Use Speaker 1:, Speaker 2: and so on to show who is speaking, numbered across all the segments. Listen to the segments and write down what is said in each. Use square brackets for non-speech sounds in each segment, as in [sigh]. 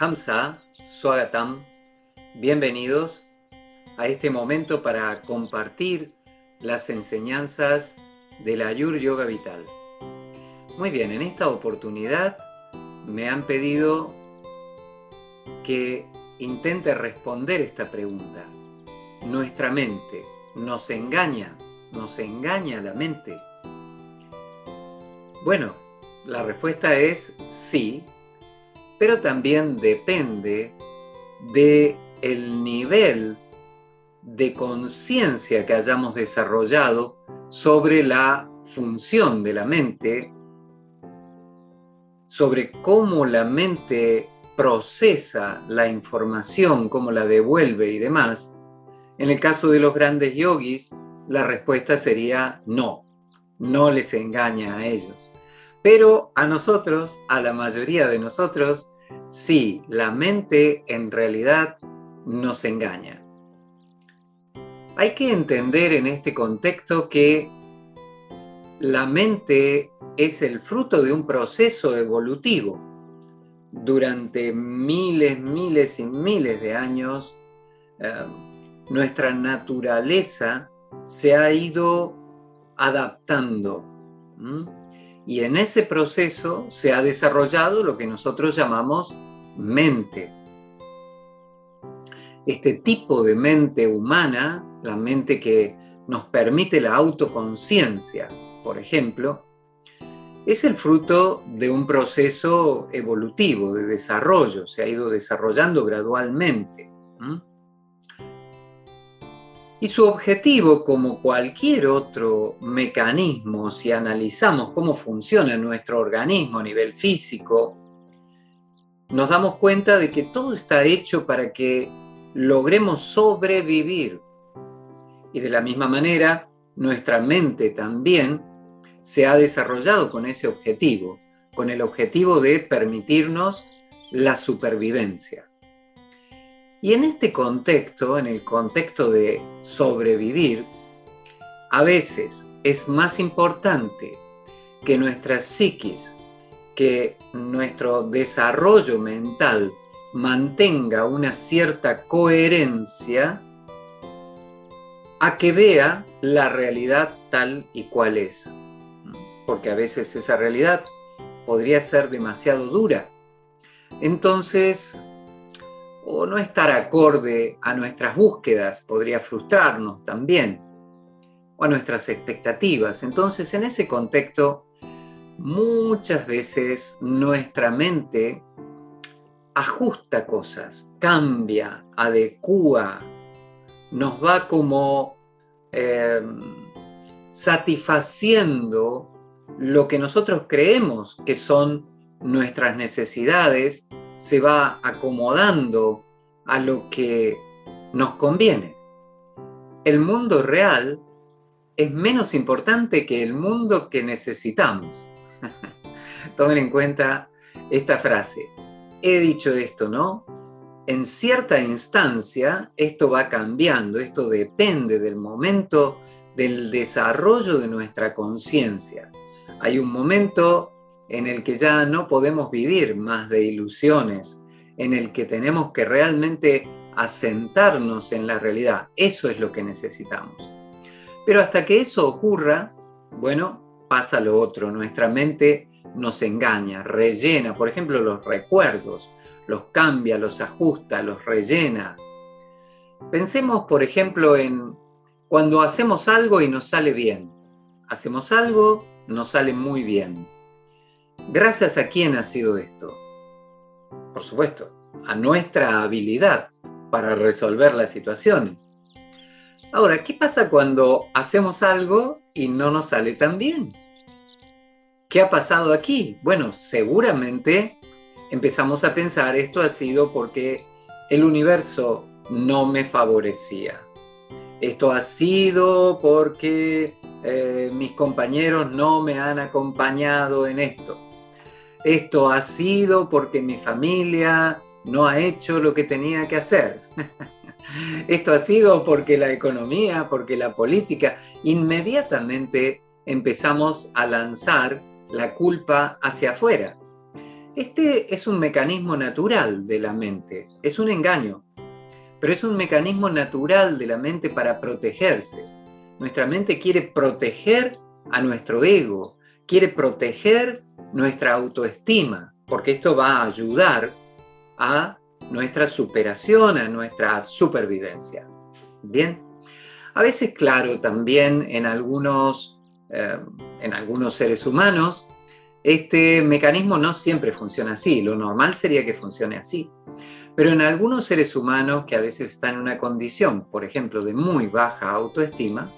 Speaker 1: Hamza, Swagatam, bienvenidos a este momento para compartir las enseñanzas de la Ayur Yoga Vital. Muy bien, en esta oportunidad me han pedido que intente responder esta pregunta. ¿Nuestra mente nos engaña? ¿Nos engaña la mente? Bueno, la respuesta es sí, pero también depende de el nivel de conciencia que hayamos desarrollado sobre la función de la mente, sobre cómo la mente procesa la información, cómo la devuelve y demás. En el caso de los grandes yogis, la respuesta sería no, no les engaña a ellos. Pero a nosotros, a la mayoría de nosotros, sí, la mente en realidad nos engaña. Hay que entender en este contexto que la mente es el fruto de un proceso evolutivo. Durante miles, miles y miles de años, eh, nuestra naturaleza se ha ido adaptando y en ese proceso se ha desarrollado lo que nosotros llamamos mente. Este tipo de mente humana, la mente que nos permite la autoconciencia, por ejemplo, es el fruto de un proceso evolutivo, de desarrollo, se ha ido desarrollando gradualmente. Y su objetivo, como cualquier otro mecanismo, si analizamos cómo funciona nuestro organismo a nivel físico, nos damos cuenta de que todo está hecho para que logremos sobrevivir. Y de la misma manera, nuestra mente también se ha desarrollado con ese objetivo, con el objetivo de permitirnos la supervivencia. Y en este contexto, en el contexto de sobrevivir, a veces es más importante que nuestra psiquis, que nuestro desarrollo mental mantenga una cierta coherencia a que vea la realidad tal y cual es. Porque a veces esa realidad podría ser demasiado dura. Entonces, o no estar acorde a nuestras búsquedas, podría frustrarnos también, o a nuestras expectativas. Entonces, en ese contexto, muchas veces nuestra mente ajusta cosas, cambia, adecua, nos va como eh, satisfaciendo lo que nosotros creemos que son nuestras necesidades se va acomodando a lo que nos conviene. El mundo real es menos importante que el mundo que necesitamos. [laughs] Tomen en cuenta esta frase. He dicho esto, ¿no? En cierta instancia esto va cambiando, esto depende del momento del desarrollo de nuestra conciencia. Hay un momento en el que ya no podemos vivir más de ilusiones, en el que tenemos que realmente asentarnos en la realidad. Eso es lo que necesitamos. Pero hasta que eso ocurra, bueno, pasa lo otro. Nuestra mente nos engaña, rellena, por ejemplo, los recuerdos, los cambia, los ajusta, los rellena. Pensemos, por ejemplo, en cuando hacemos algo y nos sale bien. Hacemos algo, nos sale muy bien ¿Gracias a quién ha sido esto? Por supuesto, a nuestra habilidad para resolver las situaciones. Ahora, ¿qué pasa cuando hacemos algo y no nos sale tan bien? ¿Qué ha pasado aquí? Bueno, seguramente empezamos a pensar esto ha sido porque el universo no me favorecía. Esto ha sido porque eh, mis compañeros no me han acompañado en esto esto ha sido porque mi familia no ha hecho lo que tenía que hacer. [laughs] esto ha sido porque la economía, porque la política, inmediatamente empezamos a lanzar la culpa hacia afuera. Este es un mecanismo natural de la mente, es un engaño, pero es un mecanismo natural de la mente para protegerse. Nuestra mente quiere proteger a nuestro ego, quiere proteger nuestra autoestima, porque esto va a ayudar a nuestra superación, a nuestra supervivencia. Bien, a veces, claro, también en algunos, eh, en algunos seres humanos, este mecanismo no siempre funciona así, lo normal sería que funcione así. Pero en algunos seres humanos que a veces están en una condición, por ejemplo, de muy baja autoestima,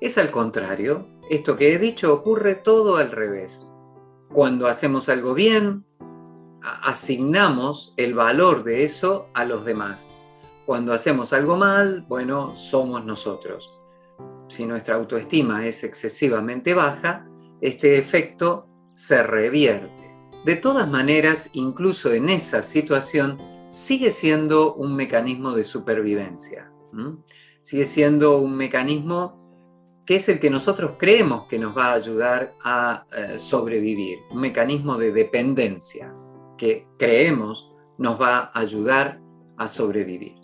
Speaker 1: es al contrario, esto que he dicho ocurre todo al revés. Cuando hacemos algo bien, asignamos el valor de eso a los demás. Cuando hacemos algo mal, bueno, somos nosotros. Si nuestra autoestima es excesivamente baja, este efecto se revierte. De todas maneras, incluso en esa situación, sigue siendo un mecanismo de supervivencia. Sigue siendo un mecanismo que es el que nosotros creemos que nos va a ayudar a eh, sobrevivir, un mecanismo de dependencia que creemos nos va a ayudar a sobrevivir.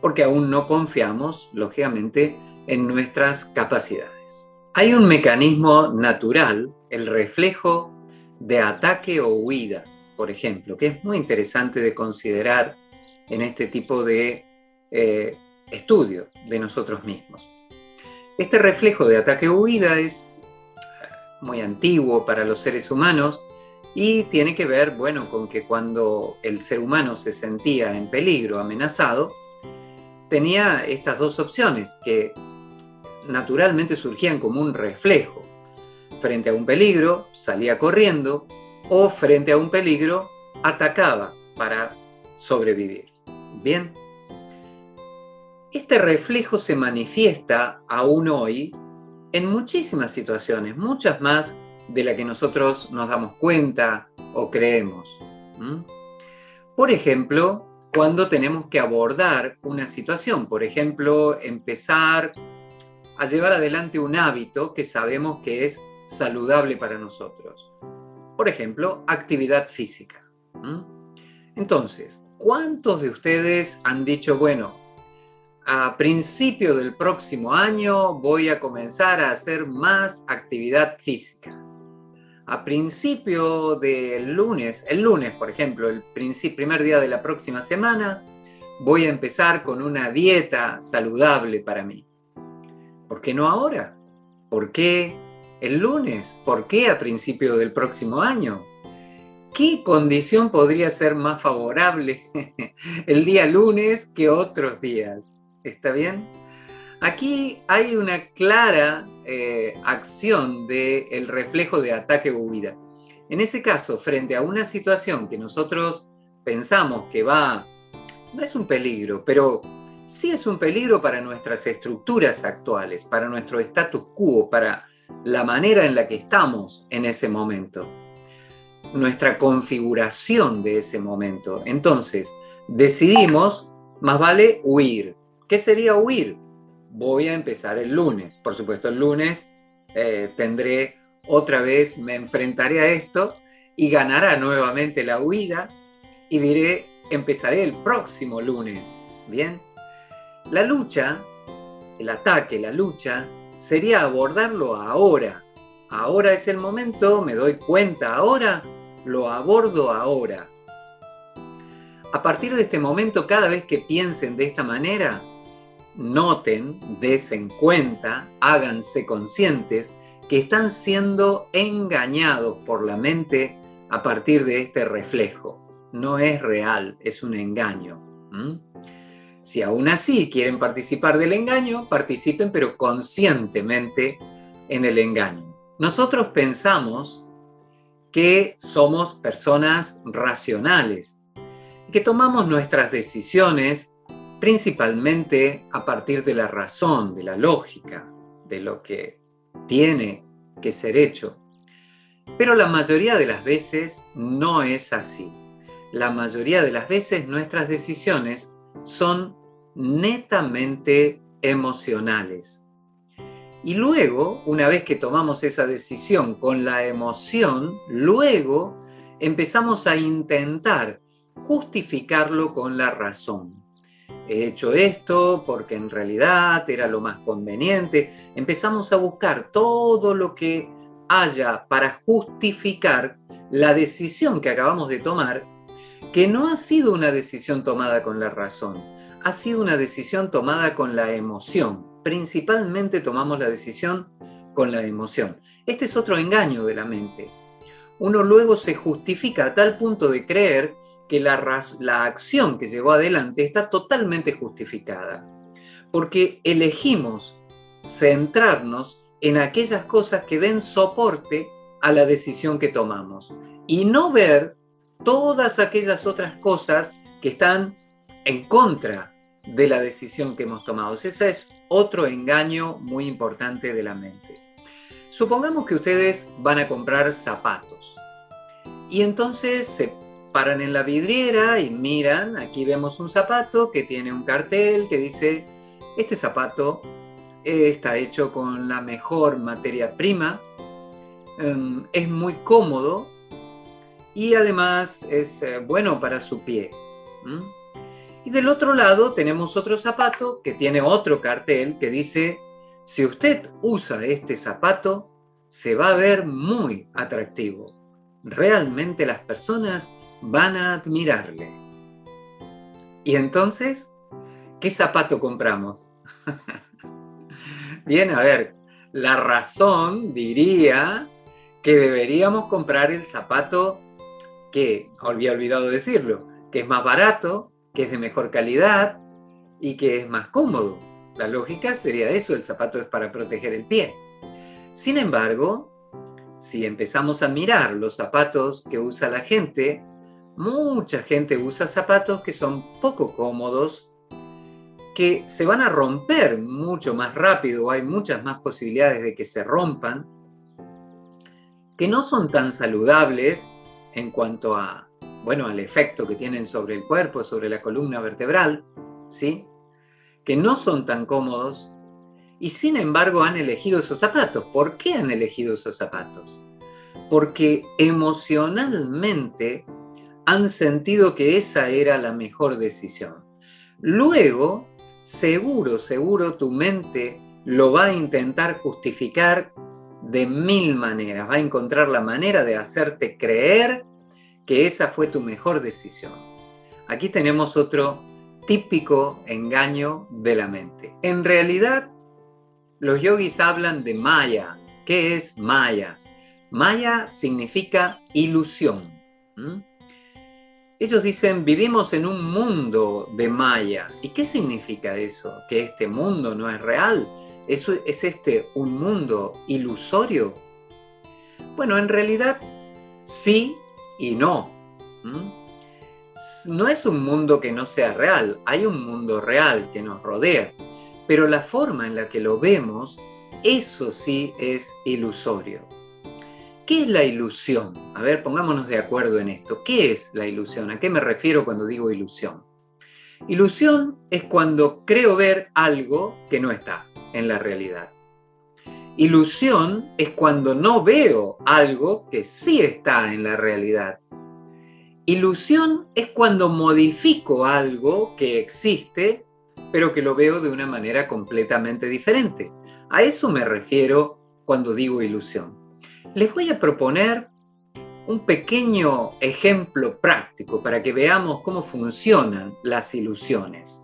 Speaker 1: Porque aún no confiamos, lógicamente, en nuestras capacidades. Hay un mecanismo natural, el reflejo de ataque o huida, por ejemplo, que es muy interesante de considerar en este tipo de eh, estudio de nosotros mismos. Este reflejo de ataque-huida es muy antiguo para los seres humanos y tiene que ver, bueno, con que cuando el ser humano se sentía en peligro, amenazado, tenía estas dos opciones que naturalmente surgían como un reflejo. Frente a un peligro, salía corriendo o frente a un peligro, atacaba para sobrevivir. Bien, este reflejo se manifiesta aún hoy en muchísimas situaciones, muchas más de las que nosotros nos damos cuenta o creemos. Por ejemplo, cuando tenemos que abordar una situación, por ejemplo, empezar a llevar adelante un hábito que sabemos que es saludable para nosotros. Por ejemplo, actividad física. Entonces, ¿cuántos de ustedes han dicho, bueno, a principio del próximo año voy a comenzar a hacer más actividad física. A principio del lunes, el lunes por ejemplo, el primer día de la próxima semana, voy a empezar con una dieta saludable para mí. ¿Por qué no ahora? ¿Por qué el lunes? ¿Por qué a principio del próximo año? ¿Qué condición podría ser más favorable [laughs] el día lunes que otros días? ¿Está bien? Aquí hay una clara eh, acción del reflejo de ataque o huida. En ese caso, frente a una situación que nosotros pensamos que va, no es un peligro, pero sí es un peligro para nuestras estructuras actuales, para nuestro status quo, para la manera en la que estamos en ese momento, nuestra configuración de ese momento. Entonces, decidimos, más vale huir, ¿Qué sería huir? Voy a empezar el lunes. Por supuesto, el lunes eh, tendré otra vez, me enfrentaré a esto y ganará nuevamente la huida y diré, empezaré el próximo lunes. Bien, la lucha, el ataque, la lucha, sería abordarlo ahora. Ahora es el momento, me doy cuenta ahora, lo abordo ahora. A partir de este momento, cada vez que piensen de esta manera, noten, desen cuenta, háganse conscientes que están siendo engañados por la mente a partir de este reflejo. No es real, es un engaño. Si aún así quieren participar del engaño, participen pero conscientemente en el engaño. Nosotros pensamos que somos personas racionales, que tomamos nuestras decisiones principalmente a partir de la razón, de la lógica, de lo que tiene que ser hecho. Pero la mayoría de las veces no es así. La mayoría de las veces nuestras decisiones son netamente emocionales. Y luego, una vez que tomamos esa decisión con la emoción, luego empezamos a intentar justificarlo con la razón. He hecho esto porque en realidad era lo más conveniente. Empezamos a buscar todo lo que haya para justificar la decisión que acabamos de tomar, que no ha sido una decisión tomada con la razón, ha sido una decisión tomada con la emoción. Principalmente tomamos la decisión con la emoción. Este es otro engaño de la mente. Uno luego se justifica a tal punto de creer que la, acción que llevó adelante está totalmente justificada, porque elegimos centrarnos en aquellas cosas que den soporte a la decisión que tomamos y no ver todas aquellas otras cosas que están en contra de la decisión que hemos tomado. Ese es otro engaño muy importante de la mente. Supongamos que ustedes van a comprar zapatos y entonces se paran en la vidriera y miran, aquí vemos un zapato que tiene un cartel que dice, este zapato está hecho con la mejor materia prima, em, es muy cómodo y además es eh, bueno para su pie. Y del otro lado tenemos otro zapato que tiene otro cartel que dice, si usted usa este zapato, se va a ver muy atractivo. Realmente las personas van a admirarle. Y entonces, ¿qué zapato compramos? [laughs] Bien, a ver, la razón diría que deberíamos comprar el zapato que, había olvidado decirlo, que es más barato, que es de mejor calidad y que es más cómodo. La lógica sería eso, el zapato es para proteger el pie. Sin embargo, si empezamos a mirar los zapatos que usa la gente, mucha gente usa zapatos que son poco cómodos, que se van a romper mucho más rápido, hay muchas más posibilidades de que se rompan, que no son tan saludables en cuanto a, bueno, al efecto que tienen sobre el cuerpo, sobre la columna vertebral, ¿sí? Que no son tan cómodos y sin embargo han elegido esos zapatos. ¿Por qué han elegido esos zapatos? Porque emocionalmente han sentido que esa era la mejor decisión. Luego, seguro, seguro tu mente lo va a intentar justificar de mil maneras, va a encontrar la manera de hacerte creer que esa fue tu mejor decisión. Aquí tenemos otro típico engaño de la mente. En realidad, los yogis hablan de Maya. ¿Qué es Maya? Maya significa ilusión. Ellos dicen, vivimos en un mundo de Maya. ¿Y qué significa eso? ¿Que este mundo no es real? ¿Es, es este un mundo ilusorio? Bueno, en realidad sí y no. No es un mundo que no sea real, hay un mundo real que nos rodea, pero la forma en la que lo vemos, eso sí es ilusorio. ¿Qué es la ilusión? A ver, pongámonos de acuerdo en esto. ¿Qué es la ilusión? ¿A qué me refiero cuando digo ilusión? Ilusión es cuando creo ver algo que no está en la realidad. Ilusión es cuando no veo algo que sí está en la realidad. Ilusión es cuando modifico algo que existe, pero que lo veo de una manera completamente diferente. A eso me refiero cuando digo ilusión les voy a proponer un pequeño ejemplo práctico para que veamos cómo funcionan las ilusiones.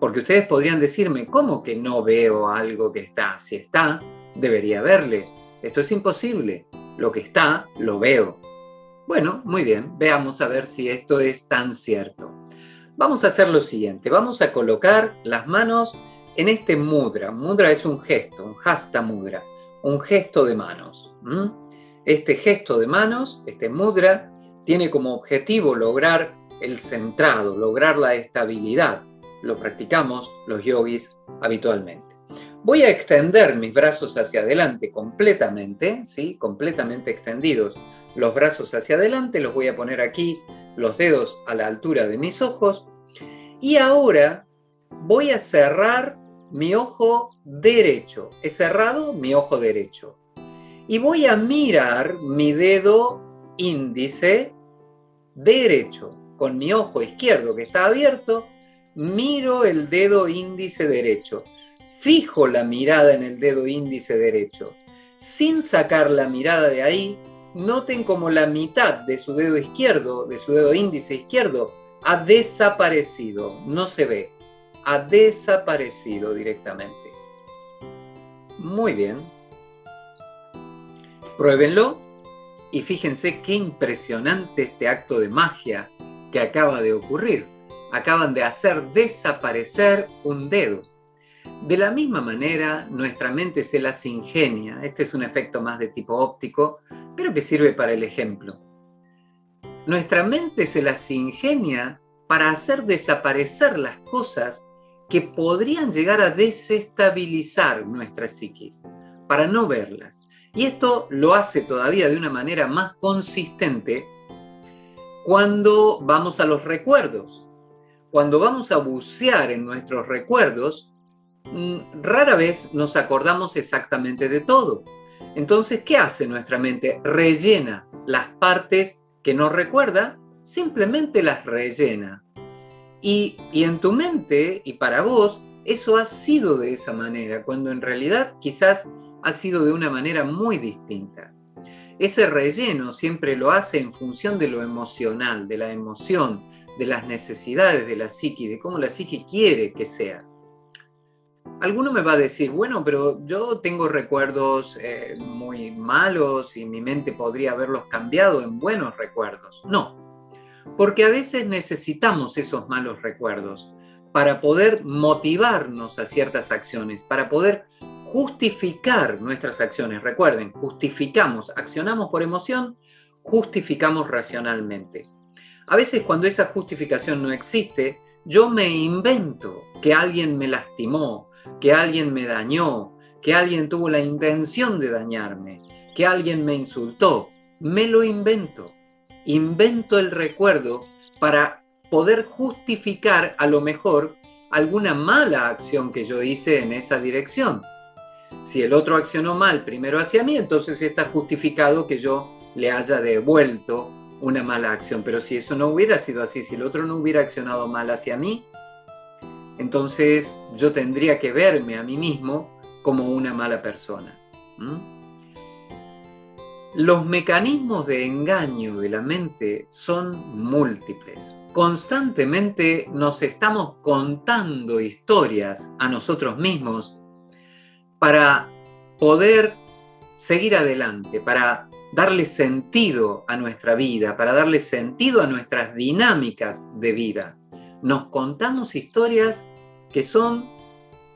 Speaker 1: Porque ustedes podrían decirme, ¿cómo que no veo algo que está? Si está, debería verle. Esto es imposible. Lo que está, lo veo. Bueno, muy bien, veamos a ver si esto es tan cierto. Vamos a hacer lo siguiente, vamos a colocar las manos en este mudra. Mudra es un gesto, un hasta mudra un gesto de manos. Este gesto de manos, este mudra, tiene como objetivo lograr el centrado, lograr la estabilidad. Lo practicamos los yogis habitualmente. Voy a extender mis brazos hacia adelante completamente, ¿sí? completamente extendidos. Los brazos hacia adelante, los voy a poner aquí, los dedos a la altura de mis ojos. Y ahora voy a cerrar mi ojo derecho. He cerrado mi ojo derecho. Y voy a mirar mi dedo índice derecho. Con mi ojo izquierdo que está abierto, miro el dedo índice derecho. Fijo la mirada en el dedo índice derecho. Sin sacar la mirada de ahí, noten como la mitad de su dedo izquierdo, de su dedo índice izquierdo, ha desaparecido, no se ve, ha desaparecido directamente. Muy bien. Pruébenlo y fíjense qué impresionante este acto de magia que acaba de ocurrir. Acaban de hacer desaparecer un dedo. De la misma manera, nuestra mente se las ingenia. Este es un efecto más de tipo óptico, pero que sirve para el ejemplo. Nuestra mente se las ingenia para hacer desaparecer las cosas que podrían llegar a desestabilizar nuestra psiquis, para no verlas. Y esto lo hace todavía de una manera más consistente cuando vamos a los recuerdos. Cuando vamos a bucear en nuestros recuerdos, mm, rara vez nos acordamos exactamente de todo. Entonces, ¿qué hace nuestra mente? Rellena las partes que no recuerda, simplemente las rellena. Y, en tu mente y para vos, eso ha sido de esa manera, cuando en realidad quizás ha sido de una manera muy distinta. Ese relleno siempre lo hace en función de lo emocional, de la emoción, de las necesidades de la psique, de cómo la psique quiere que sea. Alguno me va a decir, bueno, pero yo tengo recuerdos eh, muy malos y mi mente podría haberlos cambiado en buenos recuerdos. No, porque a veces necesitamos esos malos recuerdos para poder motivarnos a ciertas acciones, para poder justificar nuestras acciones. Recuerden, justificamos, accionamos por emoción, justificamos racionalmente. A veces cuando esa justificación no existe, yo me invento que alguien me lastimó, que alguien me dañó, que alguien tuvo la intención de dañarme, que alguien me insultó. Me lo invento. Invento el recuerdo para poder justificar a lo mejor alguna mala acción que yo hice en esa dirección. Si el otro accionó mal primero hacia mí, entonces está justificado que yo le haya devuelto una mala acción. Pero si eso no hubiera sido así, si el otro no hubiera accionado mal hacia mí, entonces yo tendría que verme a mí mismo como una mala persona. Los mecanismos de engaño de la mente son múltiples. Constantemente nos estamos contando historias a nosotros mismos para poder seguir adelante, para darle sentido a nuestra vida, para darle sentido a nuestras dinámicas de vida. Nos contamos historias que son,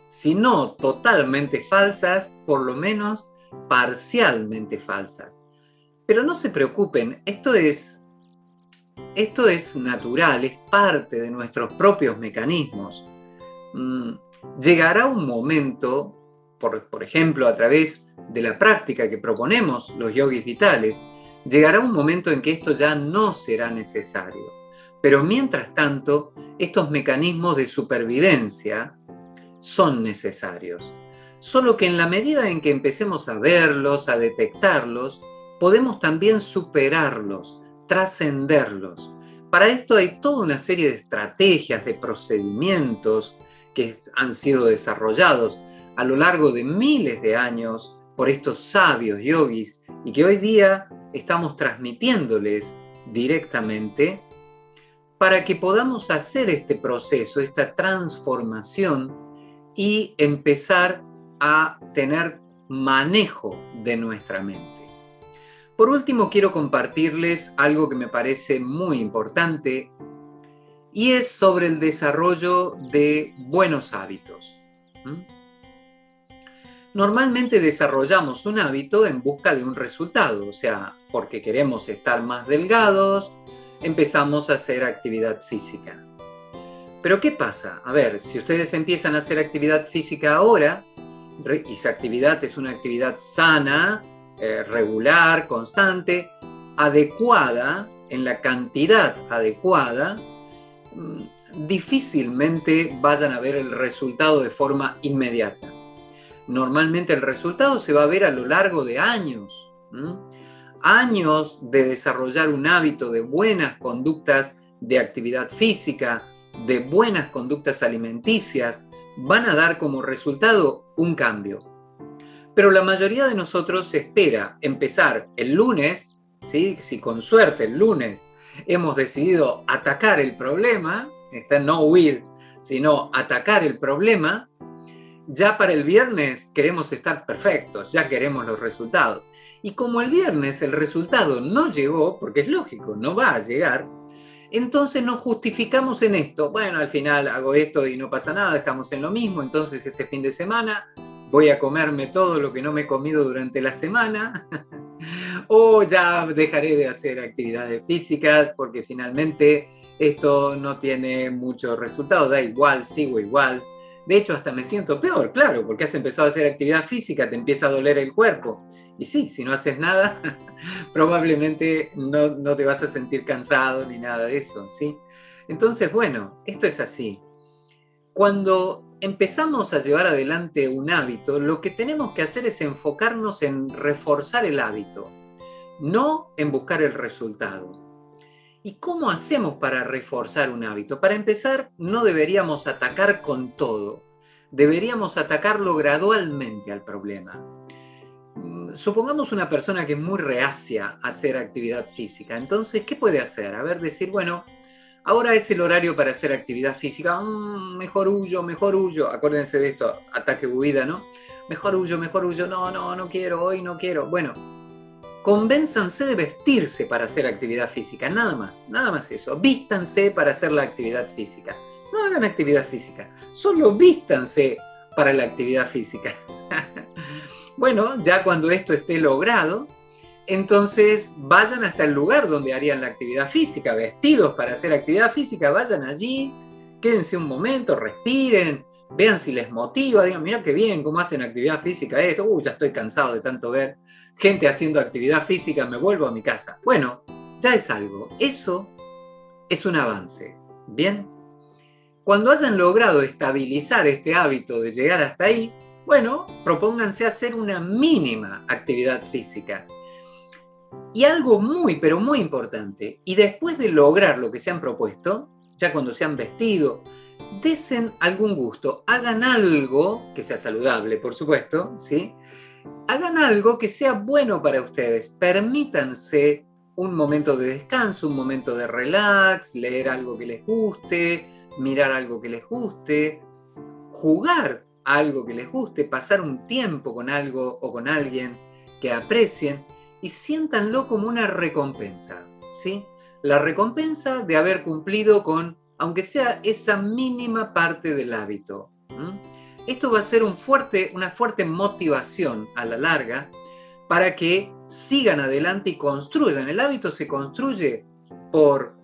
Speaker 1: si no totalmente falsas, por lo menos parcialmente falsas. Pero no se preocupen, esto es, esto es natural, es parte de nuestros propios mecanismos. Mm, llegará un momento por, ejemplo, a través de la práctica que proponemos los yogis vitales, llegará un momento en que esto ya no será necesario. Pero mientras tanto, estos mecanismos de supervivencia son necesarios. Solo que en la medida en que empecemos a verlos, a detectarlos, podemos también superarlos, trascenderlos. Para esto hay toda una serie de estrategias, de procedimientos que han sido desarrollados a lo largo de miles de años por estos sabios yogis y que hoy día estamos transmitiéndoles directamente para que podamos hacer este proceso, esta transformación y empezar a tener manejo de nuestra mente. Por último, quiero compartirles algo que me parece muy importante y es sobre el desarrollo de buenos hábitos. Normalmente desarrollamos un hábito en busca de un resultado, o sea, porque queremos estar más delgados, empezamos a hacer actividad física. Pero ¿qué pasa? A ver, si ustedes empiezan a hacer actividad física ahora, y esa actividad es una actividad sana, eh, regular, constante, adecuada, en la cantidad adecuada, mm, difícilmente vayan a ver el resultado de forma inmediata normalmente el resultado se va a ver a lo largo de años. años de desarrollar un hábito de buenas conductas de actividad física, de buenas conductas alimenticias, van a dar como resultado un cambio. Pero la mayoría de nosotros espera empezar el lunes, ¿sí? si con suerte el lunes hemos decidido atacar el problema, no huir, sino atacar el problema, ya para el viernes queremos estar perfectos, ya queremos los resultados. Y como el viernes el resultado no llegó, porque es lógico, no va a llegar, entonces nos justificamos en esto. Bueno, al final hago esto y no pasa nada, estamos en lo mismo, entonces este fin de semana voy a comerme todo lo que no me he comido durante la semana. [laughs] o ya dejaré de hacer actividades físicas porque finalmente esto no tiene mucho resultado, da igual, sigo igual. De hecho, hasta me siento peor, claro, porque has empezado a hacer actividad física, te empieza a doler el cuerpo. Y sí, si no haces nada, [laughs] probablemente no, no, te vas a sentir cansado ni nada de eso, ¿sí? Entonces, bueno, esto es así. Cuando empezamos a llevar adelante un hábito, lo que tenemos que hacer es enfocarnos en reforzar el hábito, no en buscar el resultado. ¿Y cómo hacemos para reforzar un hábito? Para empezar, no deberíamos atacar con todo, deberíamos atacarlo gradualmente al problema. Mm, supongamos una persona que es muy reacia a hacer actividad física, entonces, ¿qué puede hacer? A ver, decir, bueno, ahora es el horario para hacer actividad física, mm, mejor huyo, mejor huyo, acuérdense de esto, ataque huida, ¿no? Mejor huyo, mejor huyo, no, no, no quiero, hoy no quiero. Bueno, convénzanse de vestirse para hacer actividad física, nada más, nada más eso. Vístanse para hacer la actividad física. No hagan actividad física, solo vístanse para la actividad física. [laughs] bueno, ya cuando esto esté logrado, entonces vayan hasta el lugar donde harían la actividad física, vestidos para hacer actividad física, vayan allí, quédense un momento, respiren, vean si les motiva, digan, mira qué bien, cómo hacen actividad física esto, uy, ya estoy cansado de tanto ver gente haciendo actividad física, me vuelvo a mi casa. Bueno, ya es algo. Eso es un avance. Bien. Cuando hayan logrado estabilizar este hábito de llegar hasta ahí, bueno, propónganse hacer una mínima actividad física. Y algo muy, pero muy importante, y después de lograr lo que se han propuesto, ya cuando se han vestido, desen algún gusto, hagan algo que sea saludable, por supuesto, ¿sí? hagan algo que sea bueno para ustedes. Permítanse un momento de descanso, un momento de relax, leer algo que les guste, mirar algo que les guste, jugar algo que les guste, pasar un tiempo con algo o con alguien que aprecien y siéntanlo como una recompensa, ¿sí? La recompensa de haber cumplido con, aunque sea esa mínima parte del hábito esto va a ser un fuerte, una fuerte motivación a la larga para que sigan adelante y construyan. El hábito se construye por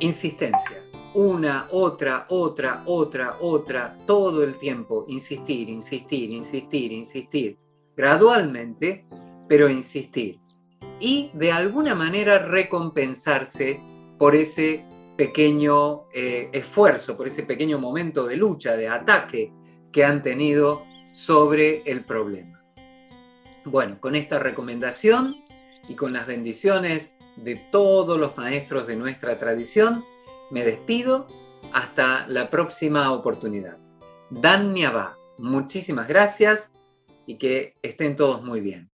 Speaker 1: insistencia. Una, otra, otra, otra, otra, todo el tiempo. Insistir, insistir, insistir, insistir. Gradualmente, pero insistir. Y de alguna manera recompensarse por ese pequeño eh, esfuerzo, por ese pequeño momento de lucha, de ataque, que han tenido sobre el problema. Bueno, con esta recomendación y con las bendiciones de todos los maestros de nuestra tradición, me despido hasta la próxima oportunidad. Dan Niabá, muchísimas gracias y que estén todos muy bien.